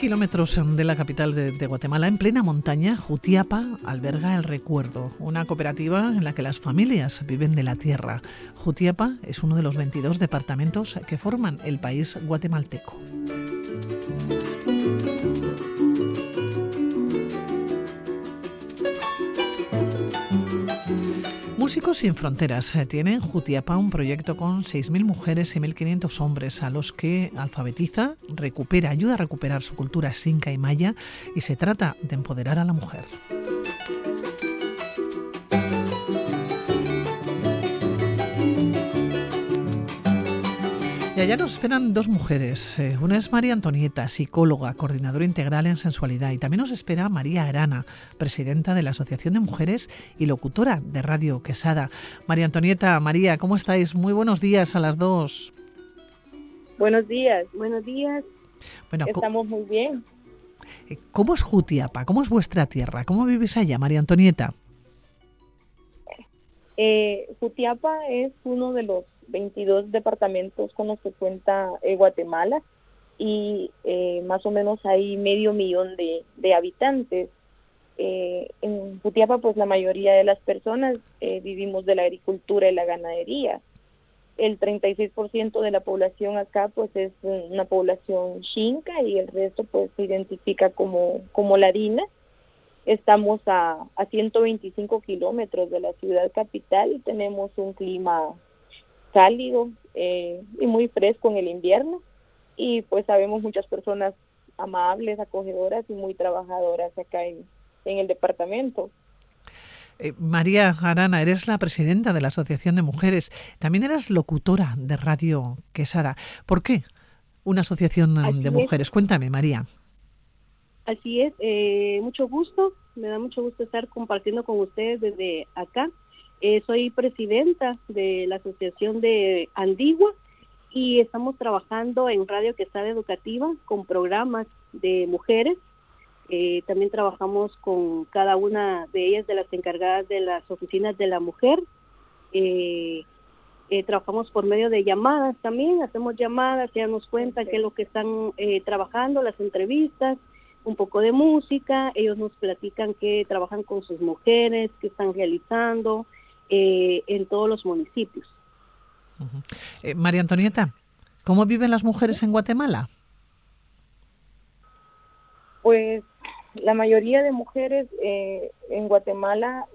A 100 kilómetros de la capital de, de, Guatemala, en plena montaña, Jutiapa alberga El Recuerdo, una cooperativa en la que las familias viven de la tierra. Jutiapa es uno de los 22 departamentos que forman el país guatemalteco. Músicos sin Fronteras eh, tiene en Jutiapa un proyecto con 6.000 mujeres y 1.500 hombres a los que alfabetiza, recupera, ayuda a recuperar su cultura sinca y maya y se trata de empoderar a la mujer. Y allá nos esperan dos mujeres. Eh, una es María Antonieta, psicóloga, coordinadora integral en sensualidad. Y también nos espera María Arana, presidenta de la Asociación de Mujeres y locutora de Radio Quesada. María Antonieta, María, ¿cómo estáis? Muy buenos días a las dos. Buenos días, buenos días. Bueno, Estamos muy bien. Eh, ¿Cómo es Jutiapa? ¿Cómo es vuestra tierra? ¿Cómo vivís allá, María Antonieta? Eh, Jutiapa es uno de los 22 departamentos con los que cuenta eh, Guatemala y eh, más o menos hay medio millón de, habitantes. Eh, en Jutiapa, pues la mayoría de las personas vivimos de la agricultura y la ganadería. El 36% de la población acá, pues es una población chinca y el resto, pues se identifica como, como ladina. Estamos a, a 125 kilómetros de la ciudad capital y tenemos un clima cálido eh, y muy fresco en el invierno y pues sabemos muchas personas amables, acogedoras y muy trabajadoras acá en, el departamento. Eh, María Arana, eres la presidenta de la Asociación de Mujeres. También eres locutora de Radio Quesada. ¿Por qué una asociación de mujeres? Cuéntame, María. Así es, eh, mucho gusto. Me da mucho gusto estar compartiendo con ustedes desde acá eh, soy presidenta de la Asociación de Andigua y estamos trabajando en Radio Quesada Educativa con programas de mujeres. Eh, también trabajamos con cada una de ellas, de las encargadas de las oficinas de la mujer. Eh, trabajamos por medio de llamadas también, hacemos llamadas, ya nos cuentan qué es lo que están trabajando, las entrevistas, un poco de música, ellos nos platican que trabajan con sus mujeres, qué están realizando, eh, en todos los municipios. Eh, María Antonieta, ¿cómo viven las mujeres en Guatemala? Pues la mayoría de mujeres eh, en Guatemala,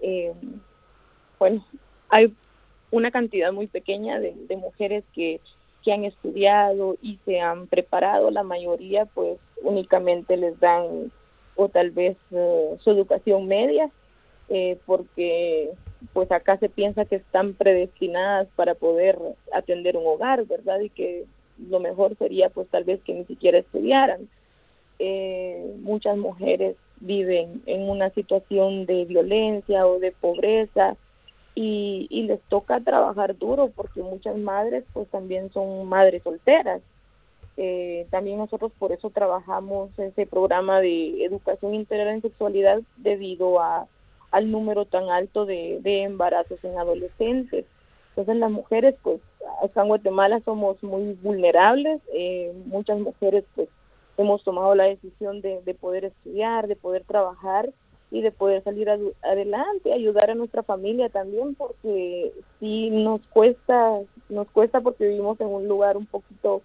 bueno, hay una cantidad muy pequeña de, mujeres que, que, han estudiado y se han preparado, la mayoría pues únicamente les dan o tal vez su educación media, porque pues acá se piensa que están predestinadas para poder atender un hogar, ¿verdad? Y que lo mejor sería pues tal vez que ni siquiera estudiaran. Eh, muchas mujeres viven en una situación de violencia o de pobreza y, y les toca trabajar duro porque muchas madres pues también son madres solteras. Eh, también nosotros por eso trabajamos ese programa de educación integral en sexualidad debido a al número tan alto de, embarazos en adolescentes. Entonces las mujeres, pues acá en Guatemala somos muy vulnerables, eh, muchas mujeres pues hemos tomado la decisión de, poder estudiar, de poder trabajar y de poder salir adelante, ayudar a nuestra familia también, porque sí nos cuesta, nos cuesta porque vivimos en un lugar un poquito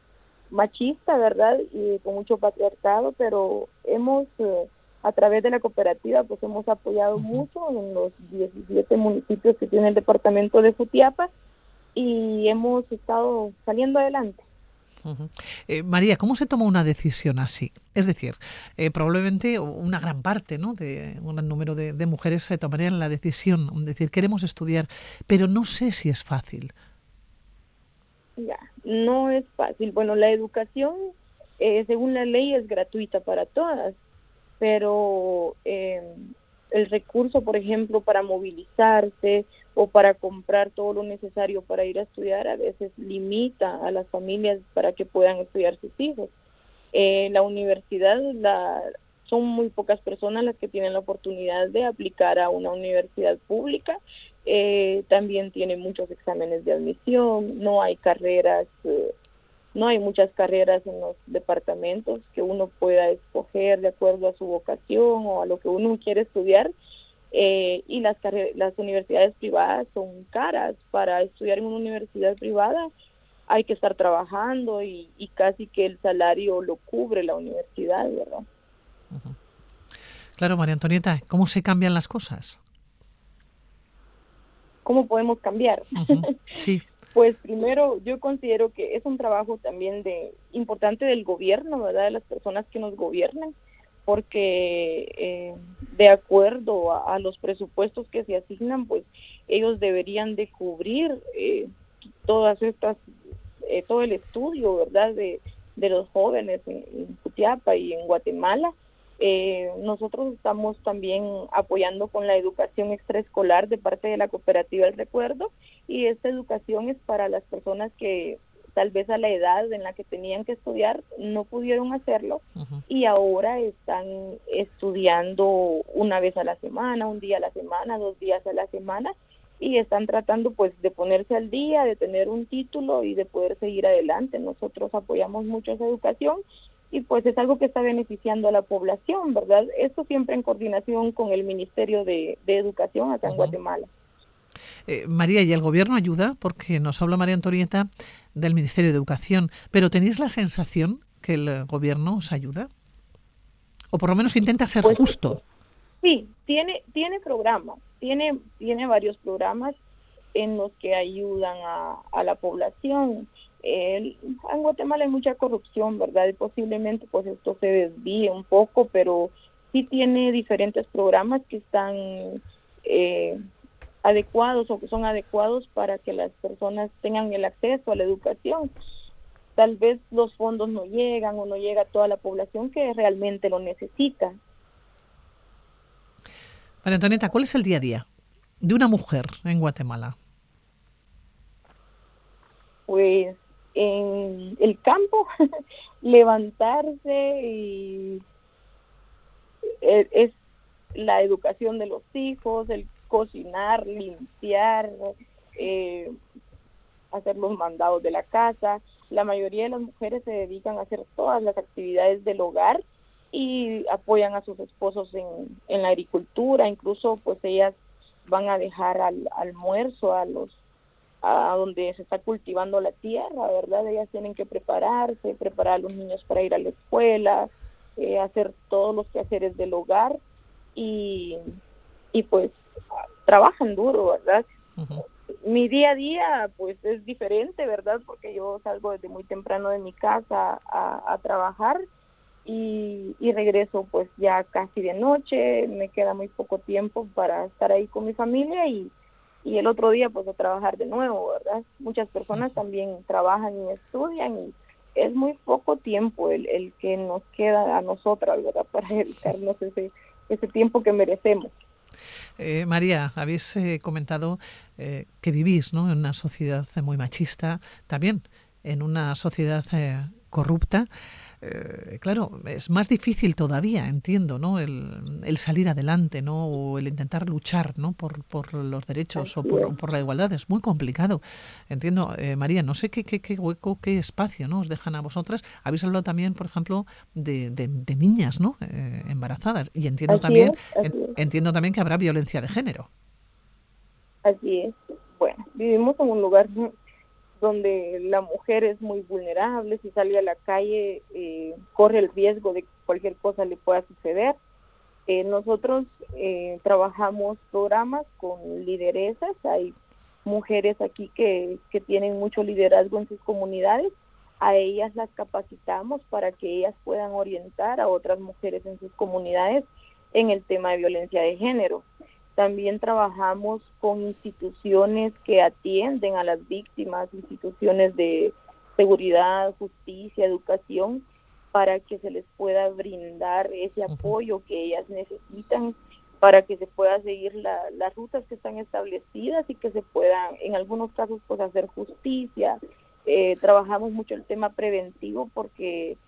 machista, ¿verdad? Y con mucho patriarcado, pero hemos... Eh, a través de la cooperativa pues hemos apoyado mucho en los 17 municipios que tiene el departamento de Futiapa y hemos estado saliendo adelante. Eh, María, ¿cómo se toma una decisión así? Es decir, eh, probablemente una gran parte, ¿no? De un gran número de, mujeres se tomarían la decisión, de decir, queremos estudiar, pero no sé si es fácil. Ya, no es fácil. Bueno, la educación, eh, según la ley, es gratuita para todas pero eh, el recurso, por ejemplo, para movilizarse o para comprar todo lo necesario para ir a estudiar, a veces limita a las familias para que puedan estudiar sus hijos. Eh, la universidad, la, son muy pocas personas las que tienen la oportunidad de aplicar a una universidad pública. Eh, también tiene muchos exámenes de admisión, no hay carreras no hay muchas carreras en los departamentos que uno pueda escoger de acuerdo a su vocación o a lo que uno quiere estudiar. Eh, y las, las universidades privadas son caras. Para estudiar en una universidad privada hay que estar trabajando y, casi que el salario lo cubre la universidad, ¿verdad? Claro, María Antonieta, ¿cómo se cambian las cosas? ¿Cómo podemos cambiar? Sí. Pues primero yo considero que es un trabajo también de importante del gobierno, ¿verdad? De las personas que nos gobiernan, porque eh, de acuerdo a, los presupuestos que se asignan, pues ellos deberían de cubrir eh, todas estas, eh, todo el estudio, ¿verdad? De, de los jóvenes en, en y en Guatemala eh, nosotros estamos también apoyando con la educación extraescolar de parte de la cooperativa El Recuerdo y esta educación es para las personas que tal vez a la edad en la que tenían que estudiar no pudieron hacerlo y ahora están estudiando una vez a la semana, un día a la semana, dos días a la semana y están tratando pues de ponerse al día, de tener un título y de poder seguir adelante. Nosotros apoyamos mucho esa educación y pues es algo que está beneficiando a la población, ¿verdad? Esto siempre en coordinación con el Ministerio de, Educación acá en Guatemala. Eh, María, ¿y el gobierno ayuda? Porque nos habla María Antonieta del Ministerio de Educación, pero ¿tenéis la sensación que el gobierno os ayuda? ¿O por lo menos intenta ser pues, justo? Sí, tiene, tiene programas, tiene, tiene varios programas en los que ayudan a, a la población en Guatemala hay mucha corrupción, ¿verdad? Y posiblemente pues esto se desvíe un poco, pero sí tiene diferentes programas que están eh, adecuados o que son adecuados para que las personas tengan el acceso a la educación. Tal vez los fondos no llegan o no llega a toda la población que realmente lo necesita. María Antonieta, ¿cuál es el día a día de una mujer en Guatemala? Pues en el campo, levantarse y e, es la educación de los hijos, el cocinar, limpiar, eh, hacer los mandados de la casa. La mayoría de las mujeres se dedican a hacer todas las actividades del hogar y apoyan a sus esposos en, la agricultura, incluso pues ellas van a dejar al almuerzo a los a donde se está cultivando la tierra, ¿verdad? Ellas tienen que prepararse, preparar a los niños para ir a la escuela, eh, hacer todos los quehaceres del hogar y, y pues trabajan duro, ¿verdad? Mi día a día pues es diferente, ¿verdad? Porque yo salgo desde muy temprano de mi casa a, a trabajar y, y regreso pues ya casi de noche, me queda muy poco tiempo para estar ahí con mi familia y y el otro día pues a trabajar de nuevo, ¿verdad? Muchas personas también trabajan y estudian y es muy poco tiempo el, el que nos queda a nosotras, ¿verdad? Para dedicarnos ese, ese tiempo que merecemos. Eh, María, habéis eh, comentado eh, que vivís ¿no? en una sociedad muy machista, también en una sociedad corrupta. Eh, claro, es más difícil todavía, entiendo, ¿no? El, salir adelante, ¿no? O el intentar luchar, ¿no? Por, por los derechos o por, la igualdad. Es muy complicado. Entiendo, eh, María, no sé qué, qué, qué, hueco, qué espacio, ¿no? Os dejan a vosotras. Habéis hablado también, por ejemplo, de, de, niñas, ¿no? Eh, embarazadas. Y entiendo también, entiendo también que habrá violencia de género. Así es. Bueno, vivimos en un lugar donde la mujer es muy vulnerable, si sale a la calle eh, corre el riesgo de que cualquier cosa le pueda suceder. Eh, nosotros eh, trabajamos programas con lideresas, hay mujeres aquí que, que tienen mucho liderazgo en sus comunidades, a ellas las capacitamos para que ellas puedan orientar a otras mujeres en sus comunidades en el tema de violencia de género. También trabajamos con instituciones que atienden a las víctimas, instituciones de seguridad, justicia, educación, para que se les pueda brindar ese apoyo que ellas necesitan para que se pueda seguir las rutas que están establecidas y que se puedan, en algunos casos, pues hacer justicia. Eh, trabajamos mucho el tema preventivo porque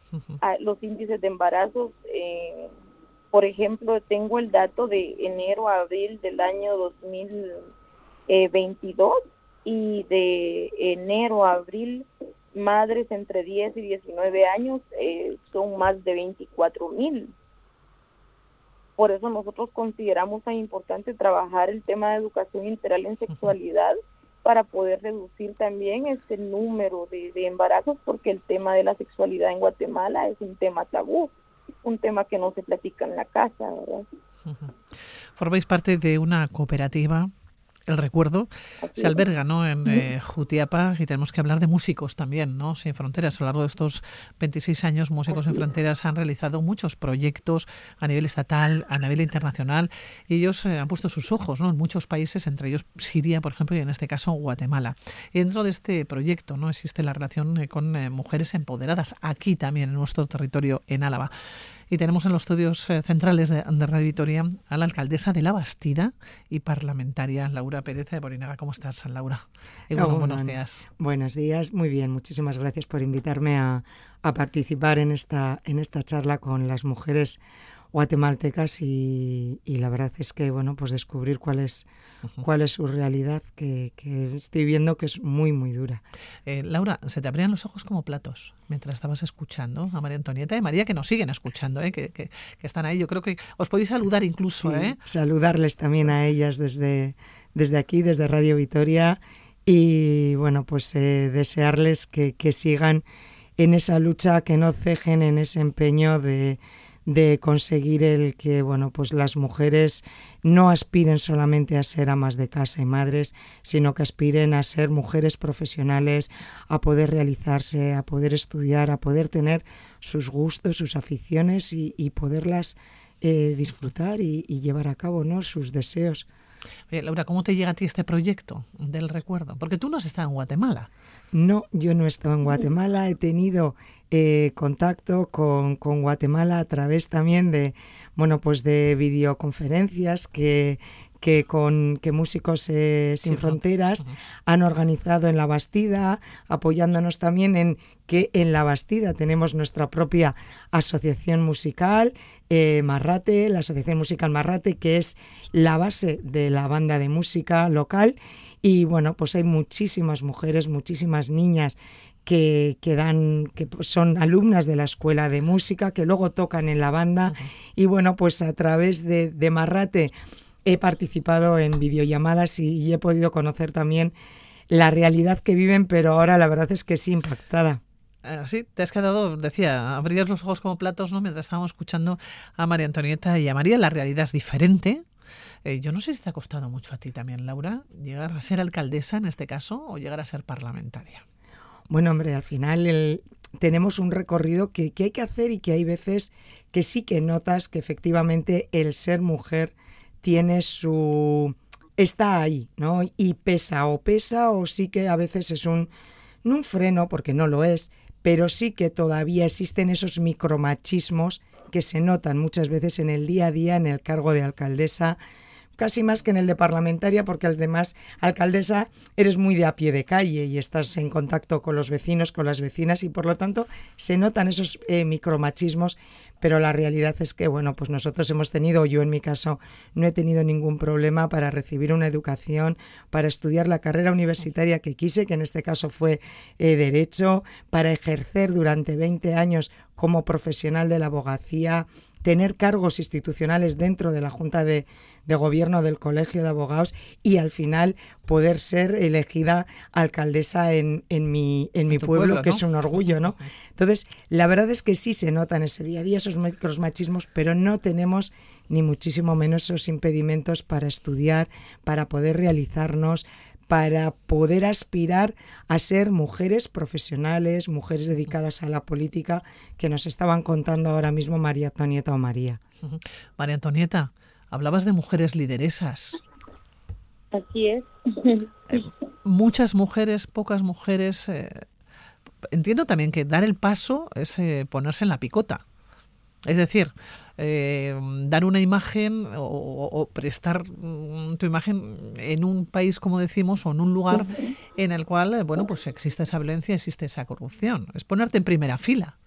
los índices de embarazos eh, por ejemplo, tengo el dato de enero a abril del año 2022 y de enero a abril madres entre 10 y 19 años eh, son más de 24 mil. Por eso nosotros consideramos tan importante trabajar el tema de educación integral en sexualidad para poder reducir también este número de, de embarazos, porque el tema de la sexualidad en Guatemala es un tema tabú, un tema que no se platica en la casa, ¿verdad? Formáis parte de una cooperativa el recuerdo se alberga ¿no? en eh, Jutiapa y tenemos que hablar de músicos también, ¿no? Sin Fronteras. A lo largo de estos 26 años, Músicos Sin Fronteras han realizado muchos proyectos a nivel estatal, a nivel internacional y ellos eh, han puesto sus ojos ¿no? en muchos países, entre ellos Siria, por ejemplo, y en este caso Guatemala. Y dentro de este proyecto no existe la relación eh, con mujeres empoderadas, aquí también en nuestro territorio, en Álava. Y tenemos en los estudios eh, centrales de, Radio Vitoria a la alcaldesa de La Bastida y parlamentaria, Laura Pérez de Borinaga. ¿Cómo estás, Laura? Y buenos días. Buenos días, muy bien. Muchísimas gracias por invitarme a, a participar en esta, en esta charla con las mujeres guatemaltecas y, la verdad es que bueno pues descubrir cuál es cuál es su realidad que, estoy viendo que es muy muy dura eh, Laura se te abrían los ojos como platos mientras estabas escuchando a María Antonieta y María que nos siguen escuchando ¿eh? que, que, están ahí yo creo que os podéis saludar incluso ¿eh? saludarles también a ellas desde desde aquí desde Radio Vitoria y bueno pues eh, desearles que, que sigan en esa lucha que no cejen en ese empeño de de conseguir el que bueno pues las mujeres no aspiren solamente a ser amas de casa y madres sino que aspiren a ser mujeres profesionales a poder realizarse a poder estudiar a poder tener sus gustos sus aficiones y, poderlas eh, disfrutar y, llevar a cabo no sus deseos Laura, ¿cómo te llega a ti este proyecto del recuerdo? Porque tú no has estado en Guatemala. No, yo no he estado en Guatemala. He tenido eh, contacto con, con, Guatemala a través también de, bueno, pues de videoconferencias que, que con que Músicos eh, Sin Fronteras han organizado en La Bastida, apoyándonos también en que en La Bastida tenemos nuestra propia asociación musical, eh, Marrate, la Asociación Musical Marrate, que es la base de la banda de música local. Y bueno, pues hay muchísimas mujeres, muchísimas niñas que, que, dan, que son alumnas de la escuela de música, que luego tocan en la banda. Y bueno, pues a través de, de Marrate he participado en videollamadas y, he podido conocer también la realidad que viven, pero ahora la verdad es que sí impactada. Eh, sí, te has quedado, decía, abrías los ojos como platos, ¿no? Mientras estábamos escuchando a María Antonieta y a María, la realidad es diferente. Eh, yo no sé si te ha costado mucho a ti también, Laura, llegar a ser alcaldesa en este caso o llegar a ser parlamentaria. Bueno, hombre, al final tenemos un recorrido que, que hay que hacer y que hay veces que sí que notas que efectivamente el ser mujer tiene su... está ahí, ¿no? Y pesa, o pesa, o sí que a veces es un... no un freno, porque no lo es, pero sí que todavía existen esos micromachismos que se notan muchas veces en el día a día en el cargo de alcaldesa, casi más que en el de parlamentaria, porque además alcaldesa eres muy de a pie de calle y estás en contacto con los vecinos, con las vecinas y por lo tanto se notan esos eh, micromachismos, pero la realidad es que, bueno, pues nosotros hemos tenido, yo en mi caso, no he tenido ningún problema para recibir una educación, para estudiar la carrera universitaria que quise, que en este caso fue eh, Derecho, para ejercer durante 20 años como profesional de la abogacía, tener cargos institucionales dentro de la Junta de, de gobierno del Colegio de Abogados y al final poder ser elegida alcaldesa en, en mi, en mi pueblo, que es un orgullo, ¿no? Entonces, la verdad es que sí se nota en ese día a día esos machismos, pero no tenemos ni muchísimo menos esos impedimentos para estudiar, para poder realizarnos, para poder aspirar a ser mujeres profesionales, mujeres dedicadas a la política, que nos estaban contando ahora mismo María Antonieta o María. María Antonieta, Hablabas de mujeres lideresas. Así es. Eh, muchas mujeres, pocas mujeres. Eh, entiendo también que dar el paso es eh, ponerse en la picota. Es decir, dar una imagen o, prestar mm, tu imagen en un país, como decimos, o en un lugar en el cual, bueno, pues existe esa violencia, existe esa corrupción. Es ponerte en primera fila.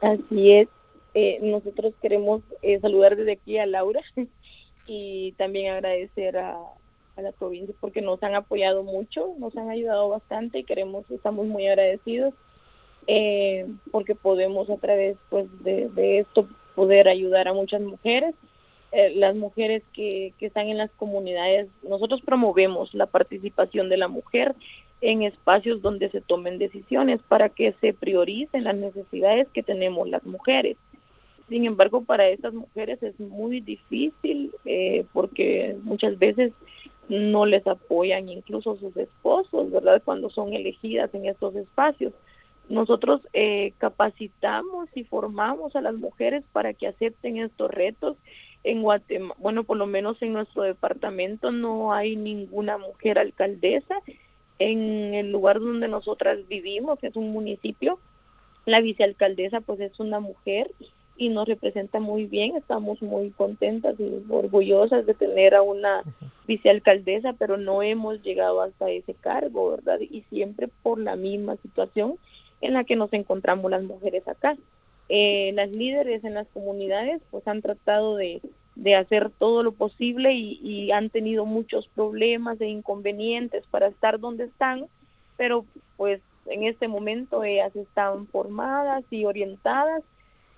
Así es. Eh, nosotros queremos eh, saludar desde aquí a Laura y también agradecer a, a la provincia porque nos han apoyado mucho, nos han ayudado bastante y queremos, estamos muy agradecidos eh, porque podemos a través pues de, esto poder ayudar a muchas mujeres. Eh, las mujeres que, que están en las comunidades, nosotros promovemos la participación de la mujer en espacios donde se tomen decisiones para que se prioricen las necesidades que tenemos las mujeres. Sin embargo, para estas mujeres es muy difícil eh, porque muchas veces no les apoyan incluso sus esposos, ¿verdad? Cuando son elegidas en estos espacios. Nosotros eh, capacitamos y formamos a las mujeres para que acepten estos retos. En Guatemala, bueno, por lo menos en nuestro departamento no hay ninguna mujer alcaldesa. En el lugar donde nosotras vivimos, que es un municipio, la vicealcaldesa pues es una mujer y nos representa muy bien. Estamos muy contentas y orgullosas de tener a una vicealcaldesa, pero no hemos llegado hasta ese cargo, ¿verdad? Y siempre por la misma situación en la que nos encontramos las mujeres acá. Eh, las líderes en las comunidades pues han tratado de, de hacer todo lo posible y, han tenido muchos problemas e inconvenientes para estar donde están, pero pues en este momento ellas están formadas y orientadas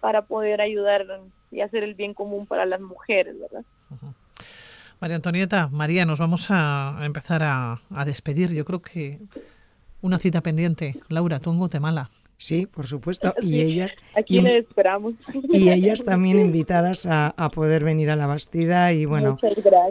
para poder ayudar y hacer el bien común para las mujeres, ¿verdad? María Antonieta, María, nos vamos a empezar a, despedir. Yo creo que una cita pendiente. Laura, tú en Guatemala. Sí, por supuesto. Y ellas. Aquí le esperamos. Y ellas también invitadas a, poder venir a la Bastida y, bueno,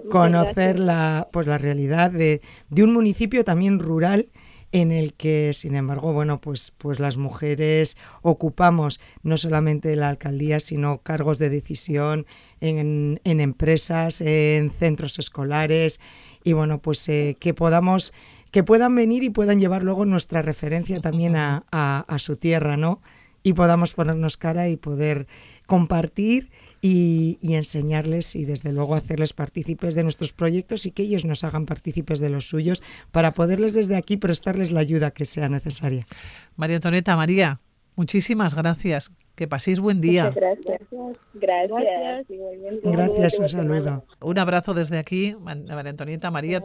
conocer la, pues, la realidad de, de un municipio también rural en el que, sin embargo, bueno, pues, pues las mujeres ocupamos no solamente la alcaldía, sino cargos de decisión en, en empresas, en centros escolares y bueno, pues eh, que podamos que puedan venir y puedan llevar luego nuestra referencia también a, a su tierra, ¿no? Y podamos ponernos cara y poder compartir y, enseñarles y desde luego hacerles partícipes de nuestros proyectos y que ellos nos hagan partícipes de los suyos para poderles desde aquí prestarles la ayuda que sea necesaria. María Antoneta, María, muchísimas gracias. Que paséis buen día. gracias. Gracias. Gracias, un saludo. Un abrazo desde aquí, María Antonieta, María.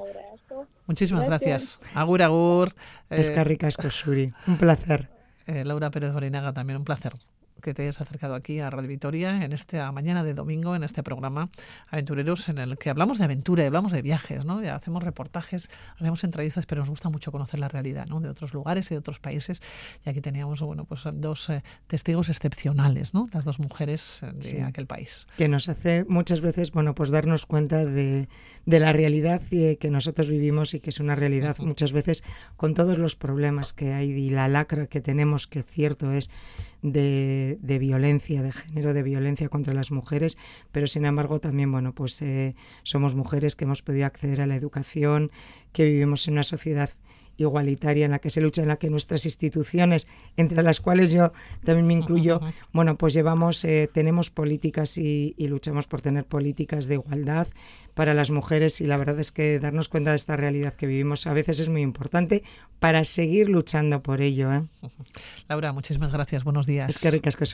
Muchísimas gracias. Agur, agur. Es eh, rica Escosuri. Un placer. Eh, Laura Pérez Borinaga, también un placer que te hayas acercado aquí a Radio Vitoria en esta mañana de domingo, en este programa Aventureros, en el que hablamos de aventura y hablamos de viajes, ¿no? hacemos reportajes, hacemos entrevistas, pero nos gusta mucho conocer la realidad ¿no? de otros lugares y de otros países. Y aquí teníamos bueno, pues dos eh, testigos excepcionales, ¿no? las dos mujeres eh, de aquel país. Que nos hace muchas veces bueno, pues darnos cuenta de, de la realidad que nosotros vivimos y que es una realidad muchas veces con todos los problemas que hay y la lacra que tenemos, que cierto es de, de, violencia de género, de violencia contra las mujeres, pero sin embargo también, bueno, pues eh, somos mujeres que hemos podido acceder a la educación, que vivimos en una sociedad igualitaria en la que se lucha, en la que nuestras instituciones, entre las cuales yo también me incluyo, bueno, pues llevamos, eh, tenemos políticas y, luchamos por tener políticas de igualdad para las mujeres y la verdad es que darnos cuenta de esta realidad que vivimos a veces es muy importante para seguir luchando por ello. ¿eh? Laura, muchísimas gracias. Buenos días. Es que ricas que.